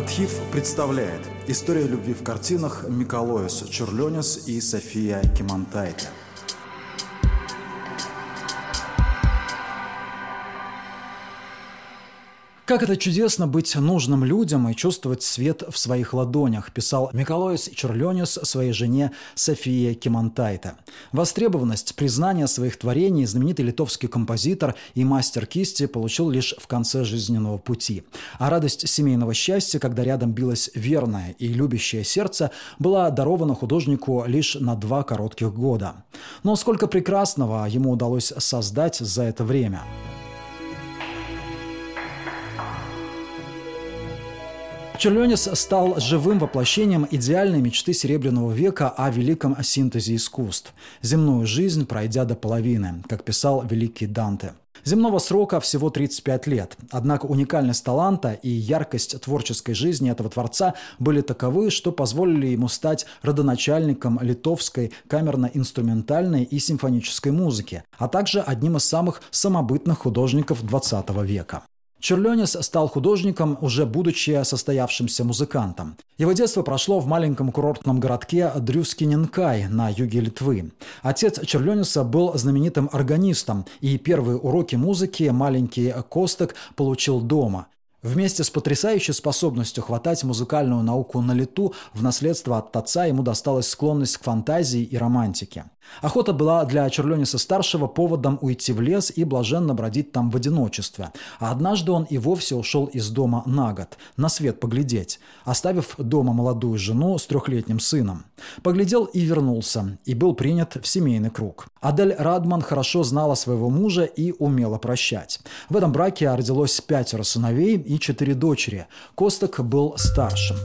Архив представляет История любви в картинах Миколоис Чурленис и София Кимантайте. Как это чудесно быть нужным людям и чувствовать свет в своих ладонях, писал Миколоис Черленис своей жене Софии Кимантайте. Востребованность, признание своих творений знаменитый литовский композитор и мастер кисти получил лишь в конце жизненного пути. А радость семейного счастья, когда рядом билось верное и любящее сердце, была дарована художнику лишь на два коротких года. Но сколько прекрасного ему удалось создать за это время – Черленис стал живым воплощением идеальной мечты Серебряного века о великом синтезе искусств, земную жизнь пройдя до половины, как писал великий Данте. Земного срока всего 35 лет, однако уникальность таланта и яркость творческой жизни этого творца были таковы, что позволили ему стать родоначальником литовской камерно-инструментальной и симфонической музыки, а также одним из самых самобытных художников XX века. Черленис стал художником, уже будучи состоявшимся музыкантом. Его детство прошло в маленьком курортном городке Дрюскиненкай на юге Литвы. Отец Черлениса был знаменитым органистом, и первые уроки музыки маленький Косток получил дома. Вместе с потрясающей способностью хватать музыкальную науку на лету в наследство от отца ему досталась склонность к фантазии и романтике. Охота была для Черлениса-старшего поводом уйти в лес и блаженно бродить там в одиночестве. А однажды он и вовсе ушел из дома на год, на свет поглядеть, оставив дома молодую жену с трехлетним сыном. Поглядел и вернулся, и был принят в семейный круг. Адель Радман хорошо знала своего мужа и умела прощать. В этом браке родилось пятеро сыновей и четыре дочери. Косток был старшим.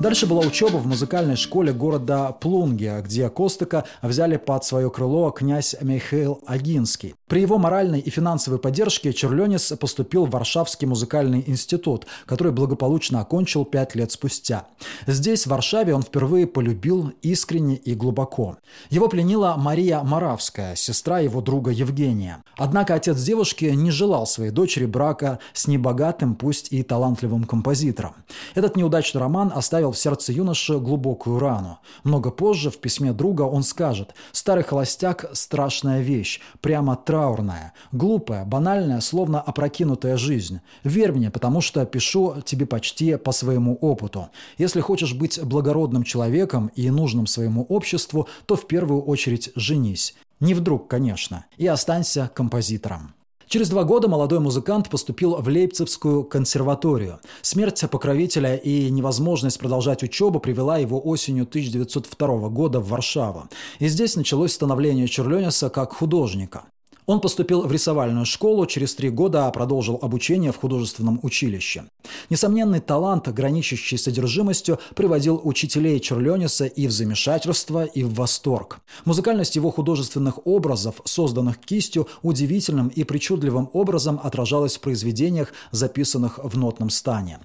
Дальше была учеба в музыкальной школе города Плунгия, где Костыка взяли под свое крыло князь Михаил Агинский. При его моральной и финансовой поддержке Черленис поступил в Варшавский музыкальный институт, который благополучно окончил пять лет спустя. Здесь, в Варшаве, он впервые полюбил искренне и глубоко. Его пленила Мария Моравская, сестра его друга Евгения. Однако отец девушки не желал своей дочери брака с небогатым, пусть и талантливым композитором. Этот неудачный роман оставил в сердце юноши глубокую рану. Много позже в письме друга он скажет «Старый холостяк – страшная вещь, прямо траурная, глупая, банальная, словно опрокинутая жизнь. Верь мне, потому что пишу тебе почти по своему опыту. Если хочешь быть благородным человеком и нужным своему обществу, то в первую очередь женись. Не вдруг, конечно, и останься композитором. Через два года молодой музыкант поступил в Лейпцигскую консерваторию. Смерть покровителя и невозможность продолжать учебу привела его осенью 1902 года в Варшаву. И здесь началось становление Черлениса как художника. Он поступил в рисовальную школу, через три года продолжил обучение в художественном училище. Несомненный талант, граничащий содержимостью, приводил учителей Черлениса и в замешательство, и в восторг. Музыкальность его художественных образов, созданных кистью, удивительным и причудливым образом отражалась в произведениях, записанных в нотном стане.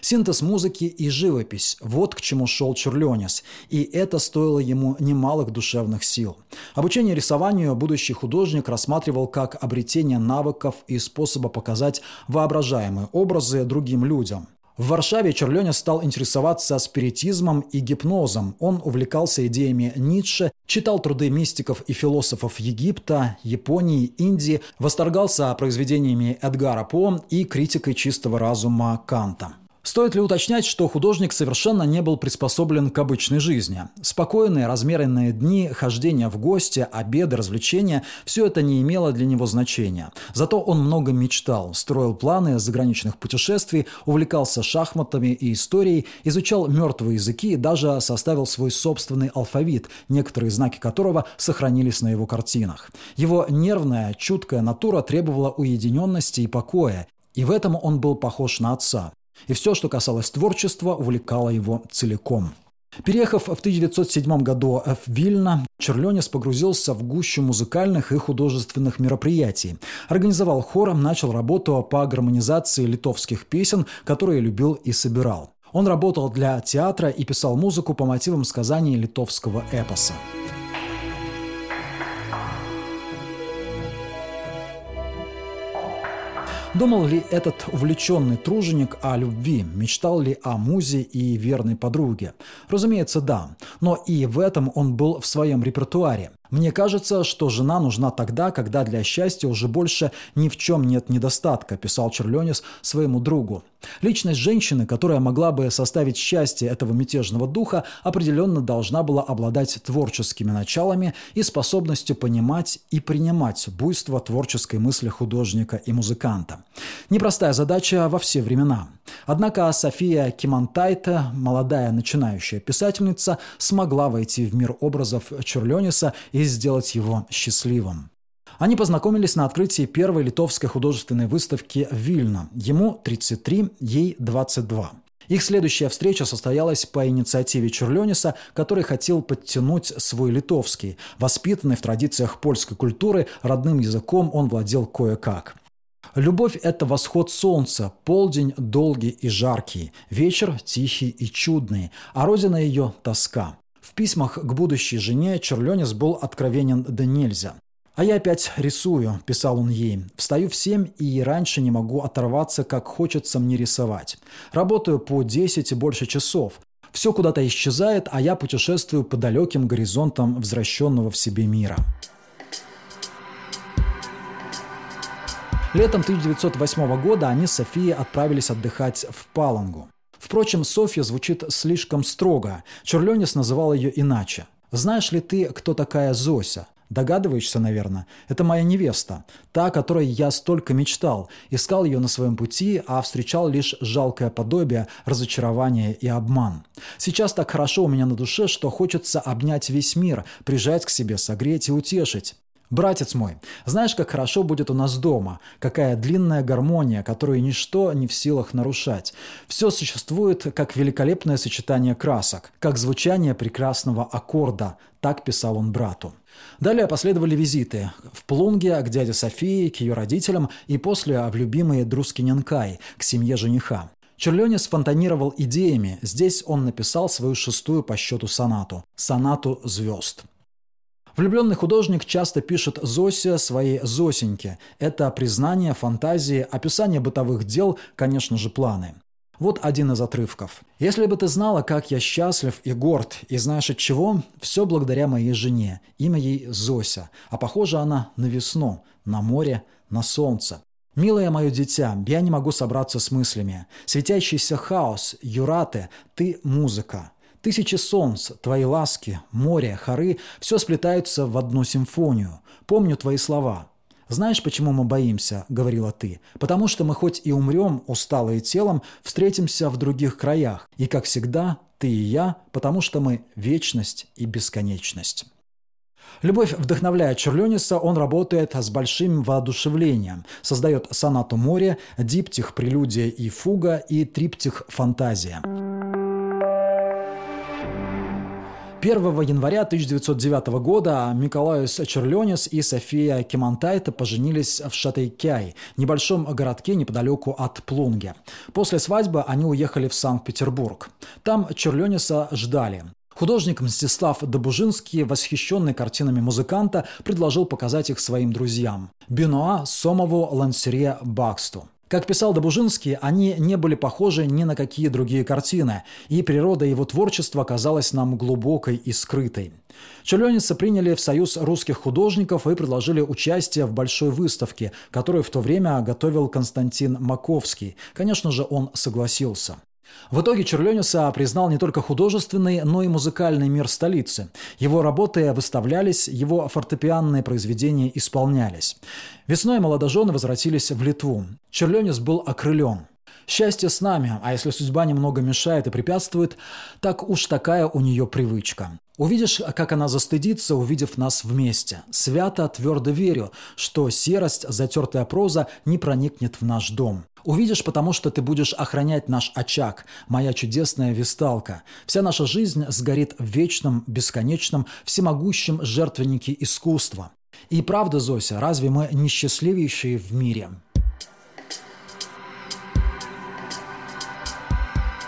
Синтез музыки и живопись – вот к чему шел Чурленис, и это стоило ему немалых душевных сил. Обучение рисованию будущий художник рассматривал как обретение навыков и способа показать воображаемые образы другим людям. В Варшаве Черленя стал интересоваться спиритизмом и гипнозом. Он увлекался идеями Ницше, читал труды мистиков и философов Египта, Японии, Индии, восторгался произведениями Эдгара По и критикой чистого разума Канта. Стоит ли уточнять, что художник совершенно не был приспособлен к обычной жизни? Спокойные, размеренные дни, хождение в гости, обеды, развлечения – все это не имело для него значения. Зато он много мечтал, строил планы заграничных путешествий, увлекался шахматами и историей, изучал мертвые языки и даже составил свой собственный алфавит, некоторые знаки которого сохранились на его картинах. Его нервная, чуткая натура требовала уединенности и покоя, и в этом он был похож на отца. И все, что касалось творчества, увлекало его целиком. Переехав в 1907 году в Вильно, Черленис погрузился в гущу музыкальных и художественных мероприятий. Организовал хор, начал работу по гармонизации литовских песен, которые любил и собирал. Он работал для театра и писал музыку по мотивам сказаний литовского эпоса. Думал ли этот увлеченный труженик о любви? Мечтал ли о музе и верной подруге? Разумеется, да. Но и в этом он был в своем репертуаре. Мне кажется, что жена нужна тогда, когда для счастья уже больше ни в чем нет недостатка, писал Черленис своему другу. Личность женщины, которая могла бы составить счастье этого мятежного духа, определенно должна была обладать творческими началами и способностью понимать и принимать буйство творческой мысли художника и музыканта. Непростая задача во все времена. Однако София Кимантайта, молодая начинающая писательница, смогла войти в мир образов Черлениса и сделать его счастливым. Они познакомились на открытии первой литовской художественной выставки в Вильно. Ему 33, ей 22. Их следующая встреча состоялась по инициативе Чурлениса, который хотел подтянуть свой литовский. Воспитанный в традициях польской культуры, родным языком он владел кое-как. Любовь – это восход солнца, полдень долгий и жаркий, вечер тихий и чудный, а родина ее – тоска. В письмах к будущей жене Черленис был откровенен да нельзя. «А я опять рисую», – писал он ей. «Встаю в семь и раньше не могу оторваться, как хочется мне рисовать. Работаю по 10 и больше часов. Все куда-то исчезает, а я путешествую по далеким горизонтам возвращенного в себе мира». Летом 1908 года они с Софией отправились отдыхать в Палангу. Впрочем, Софья звучит слишком строго. Чурленис называл ее иначе. «Знаешь ли ты, кто такая Зося?» Догадываешься, наверное? Это моя невеста. Та, о которой я столько мечтал. Искал ее на своем пути, а встречал лишь жалкое подобие, разочарование и обман. Сейчас так хорошо у меня на душе, что хочется обнять весь мир, прижать к себе, согреть и утешить. Братец мой, знаешь, как хорошо будет у нас дома, какая длинная гармония, которую ничто не в силах нарушать. Все существует как великолепное сочетание красок, как звучание прекрасного аккорда, так писал он брату. Далее последовали визиты в Плунге к дяде Софии, к ее родителям и после в любимые Друскиненкай, к семье жениха. Черленис фонтанировал идеями. Здесь он написал свою шестую по счету сонату – сонату звезд. Влюбленный художник часто пишет Зосе своей Зосеньке. Это признание, фантазии, описание бытовых дел, конечно же, планы. Вот один из отрывков. «Если бы ты знала, как я счастлив и горд, и знаешь от чего, все благодаря моей жене. Имя ей Зося, а похожа она на весну, на море, на солнце. «Милое мое дитя, я не могу собраться с мыслями. Светящийся хаос, юраты, ты – музыка. Тысячи солнц, твои ласки, море, хоры – все сплетаются в одну симфонию. Помню твои слова. «Знаешь, почему мы боимся?» – говорила ты. «Потому что мы хоть и умрем, усталые телом, встретимся в других краях. И, как всегда, ты и я, потому что мы – вечность и бесконечность». Любовь вдохновляет Черлениса, он работает с большим воодушевлением, создает сонату море, диптих «Прелюдия и фуга» и триптих «Фантазия». 1 января 1909 года Миколаус Черленис и София Кемантайта поженились в Шатейкяй, небольшом городке неподалеку от Плунге. После свадьбы они уехали в Санкт-Петербург. Там Черлениса ждали. Художник Мстислав Добужинский, восхищенный картинами музыканта, предложил показать их своим друзьям – Бенуа, Сомову, Лансере, Баксту. Как писал Добужинский, они не были похожи ни на какие другие картины, и природа его творчества казалась нам глубокой и скрытой. Челеницы приняли в Союз русских художников и предложили участие в большой выставке, которую в то время готовил Константин Маковский. Конечно же, он согласился. В итоге Черлениса признал не только художественный, но и музыкальный мир столицы. Его работы выставлялись, его фортепианные произведения исполнялись. Весной молодожены возвратились в Литву. Черленис был окрылен. Счастье с нами, а если судьба немного мешает и препятствует, так уж такая у нее привычка. Увидишь, как она застыдится, увидев нас вместе. Свято, твердо верю, что серость, затертая проза не проникнет в наш дом. Увидишь, потому что ты будешь охранять наш очаг, моя чудесная висталка. Вся наша жизнь сгорит в вечном, бесконечном, всемогущем жертвеннике искусства. И правда, Зося, разве мы не счастливейшие в мире?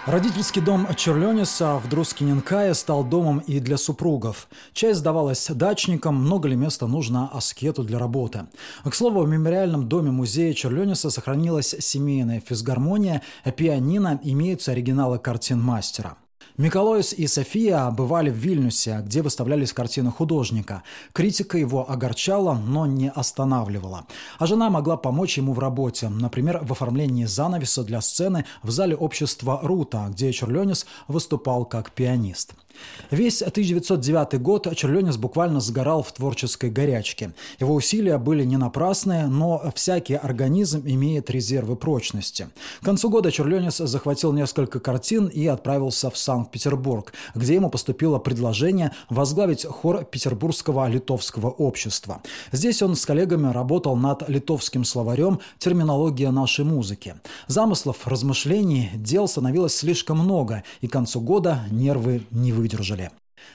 Родительский дом Черлениса в Друскиненкае стал домом и для супругов. Часть сдавалась дачникам, много ли места нужно аскету для работы. К слову, в мемориальном доме музея Черлениса сохранилась семейная физгармония, пианино, имеются оригиналы картин мастера. Миколоис и София бывали в Вильнюсе, где выставлялись картины художника. Критика его огорчала, но не останавливала. А жена могла помочь ему в работе, например, в оформлении занавеса для сцены в зале общества Рута, где Черленис выступал как пианист. Весь 1909 год Черленис буквально сгорал в творческой горячке. Его усилия были не напрасные, но всякий организм имеет резервы прочности. К концу года Черленис захватил несколько картин и отправился в Санкт-Петербург, где ему поступило предложение возглавить хор Петербургского литовского общества. Здесь он с коллегами работал над литовским словарем «Терминология нашей музыки». Замыслов, размышлений, дел становилось слишком много, и к концу года нервы не выдержали выдержали.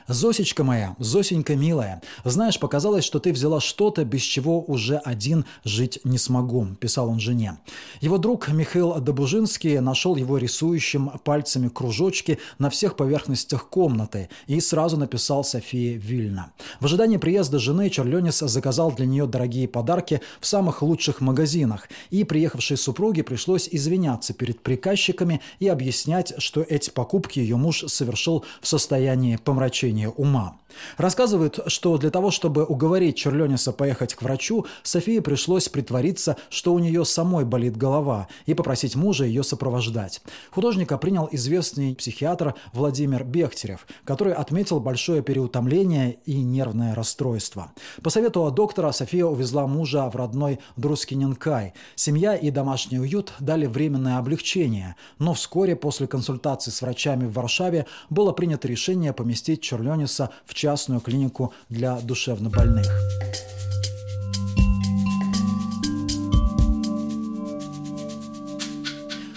«Зосечка моя, Зосенька милая, знаешь, показалось, что ты взяла что-то, без чего уже один жить не смогу», – писал он жене. Его друг Михаил Добужинский нашел его рисующим пальцами кружочки на всех поверхностях комнаты и сразу написал Софии Вильна. В ожидании приезда жены Черленис заказал для нее дорогие подарки в самых лучших магазинах, и приехавшей супруге пришлось извиняться перед приказчиками и объяснять, что эти покупки ее муж совершил в состоянии помрачения помрачения ума. Рассказывают, что для того, чтобы уговорить Черлениса поехать к врачу, Софии пришлось притвориться, что у нее самой болит голова, и попросить мужа ее сопровождать. Художника принял известный психиатр Владимир Бехтерев, который отметил большое переутомление и нервное расстройство. По совету доктора София увезла мужа в родной Друскиненкай. Семья и домашний уют дали временное облегчение, но вскоре после консультации с врачами в Варшаве было принято решение поместить Черлениса в частную клинику для душевнобольных.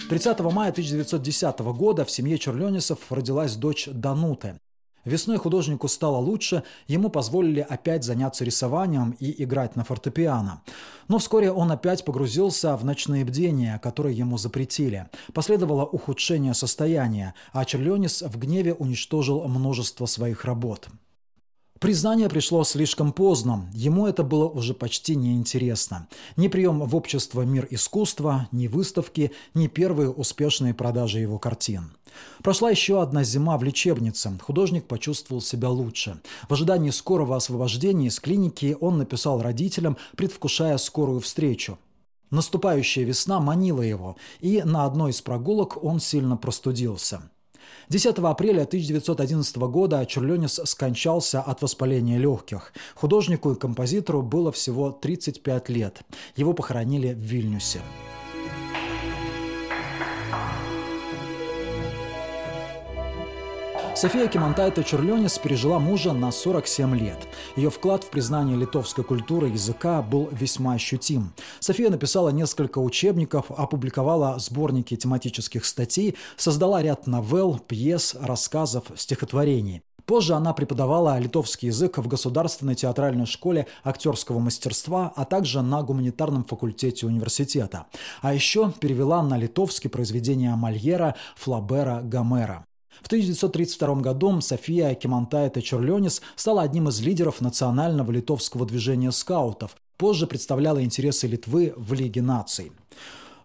Тридцатого мая 1910 года в семье Черленисов родилась дочь Дануты. Весной художнику стало лучше, ему позволили опять заняться рисованием и играть на фортепиано. Но вскоре он опять погрузился в ночные бдения, которые ему запретили. Последовало ухудшение состояния, а Черленис в гневе уничтожил множество своих работ. Признание пришло слишком поздно, ему это было уже почти неинтересно. Ни прием в общество «Мир искусства», ни выставки, ни первые успешные продажи его картин. Прошла еще одна зима в лечебнице. Художник почувствовал себя лучше. В ожидании скорого освобождения из клиники он написал родителям, предвкушая скорую встречу. Наступающая весна манила его, и на одной из прогулок он сильно простудился. 10 апреля 1911 года Черленис скончался от воспаления легких. Художнику и композитору было всего 35 лет. Его похоронили в Вильнюсе. София Кимонтайта Черленис пережила мужа на 47 лет. Ее вклад в признание литовской культуры и языка был весьма ощутим. София написала несколько учебников, опубликовала сборники тематических статей, создала ряд новелл, пьес, рассказов, стихотворений. Позже она преподавала литовский язык в Государственной театральной школе актерского мастерства, а также на гуманитарном факультете университета. А еще перевела на литовский произведения Мольера, Флабера, Гомера. В 1932 году София Кемантаита Черленис стала одним из лидеров национального литовского движения скаутов, позже представляла интересы Литвы в Лиге наций.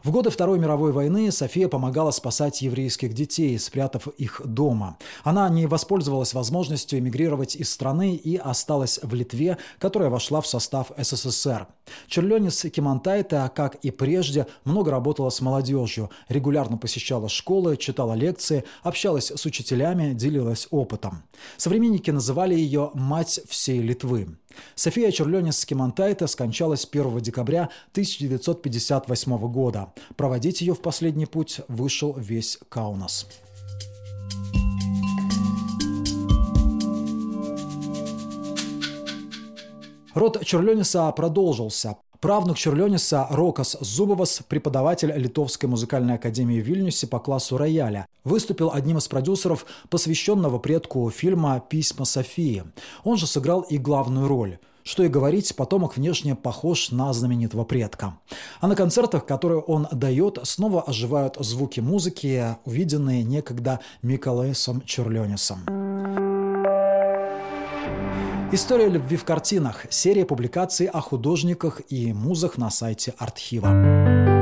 В годы Второй мировой войны София помогала спасать еврейских детей, спрятав их дома. Она не воспользовалась возможностью эмигрировать из страны и осталась в Литве, которая вошла в состав СССР. Черленис Кимантайта, как и прежде, много работала с молодежью, регулярно посещала школы, читала лекции, общалась с учителями, делилась опытом. Современники называли ее «мать всей Литвы». София Черленис-Скимантайта скончалась 1 декабря 1958 года. Проводить ее в последний путь вышел весь Каунас. Род Черлениса продолжился. Правнук Черлениса Рокас Зубовас, преподаватель Литовской музыкальной академии в Вильнюсе по классу рояля, выступил одним из продюсеров посвященного предку фильма «Письма Софии». Он же сыграл и главную роль. Что и говорить, потомок внешне похож на знаменитого предка. А на концертах, которые он дает, снова оживают звуки музыки, увиденные некогда Миколаесом Чурлёнисом. История любви в картинах. Серия публикаций о художниках и музах на сайте Артхива.